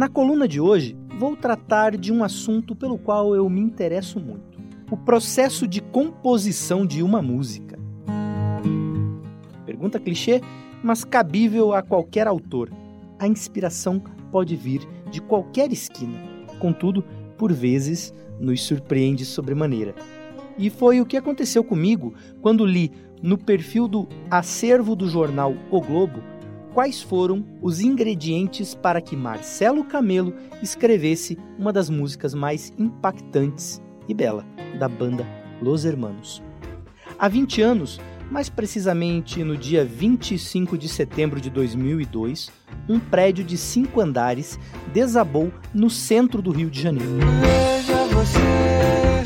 Na coluna de hoje, vou tratar de um assunto pelo qual eu me interesso muito: o processo de composição de uma música. Pergunta clichê, mas cabível a qualquer autor. A inspiração pode vir de qualquer esquina. Contudo, por vezes, nos surpreende sobremaneira. E foi o que aconteceu comigo quando li no perfil do acervo do jornal O Globo quais foram os ingredientes para que Marcelo Camelo escrevesse uma das músicas mais impactantes e bela da banda Los Hermanos. Há 20 anos, mais precisamente no dia 25 de setembro de 2002, um prédio de cinco andares desabou no centro do Rio de Janeiro. Veja você,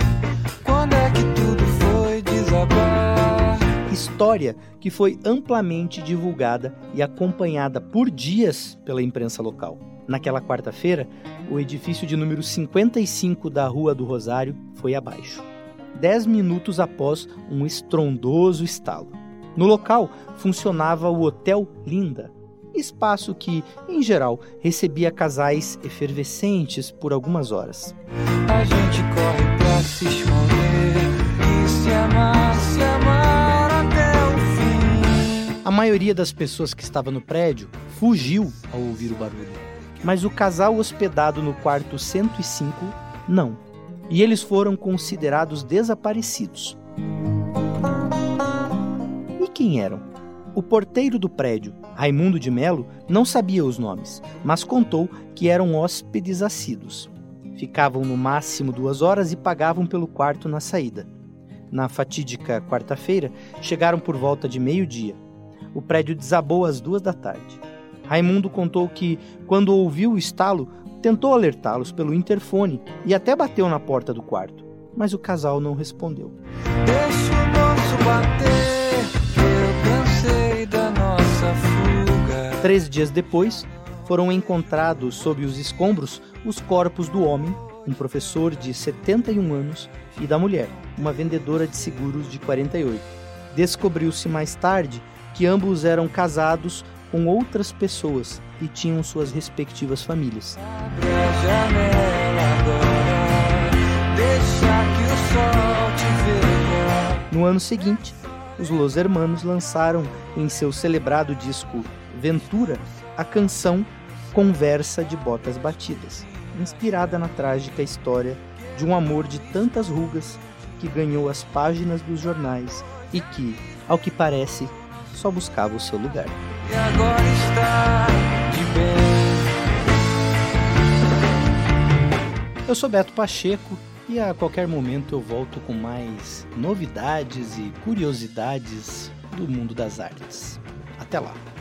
História que foi amplamente divulgada e acompanhada por dias pela imprensa local. Naquela quarta-feira, o edifício de número 55 da Rua do Rosário foi abaixo. Dez minutos após um estrondoso estalo. No local funcionava o Hotel Linda, espaço que, em geral, recebia casais efervescentes por algumas horas. A gente corre pra se esconder e se amar, A maioria das pessoas que estava no prédio fugiu ao ouvir o barulho, mas o casal hospedado no quarto 105 não. E eles foram considerados desaparecidos. E quem eram? O porteiro do prédio, Raimundo de Melo, não sabia os nomes, mas contou que eram hóspedes assíduos. Ficavam no máximo duas horas e pagavam pelo quarto na saída. Na fatídica quarta-feira, chegaram por volta de meio-dia. O prédio desabou às duas da tarde. Raimundo contou que, quando ouviu o estalo, tentou alertá-los pelo interfone e até bateu na porta do quarto, mas o casal não respondeu. Deixa o nosso bater. Três dias depois, foram encontrados sob os escombros os corpos do homem, um professor de 71 anos, e da mulher, uma vendedora de seguros de 48. Descobriu-se mais tarde que ambos eram casados com outras pessoas e tinham suas respectivas famílias. No ano seguinte, os Los Hermanos lançaram em seu celebrado disco Ventura a canção Conversa de Botas Batidas, inspirada na trágica história de um amor de tantas rugas que ganhou as páginas dos jornais e que, ao que parece, só buscava o seu lugar. E agora está de bem. Eu sou Beto Pacheco e a qualquer momento eu volto com mais novidades e curiosidades do mundo das artes. Até lá!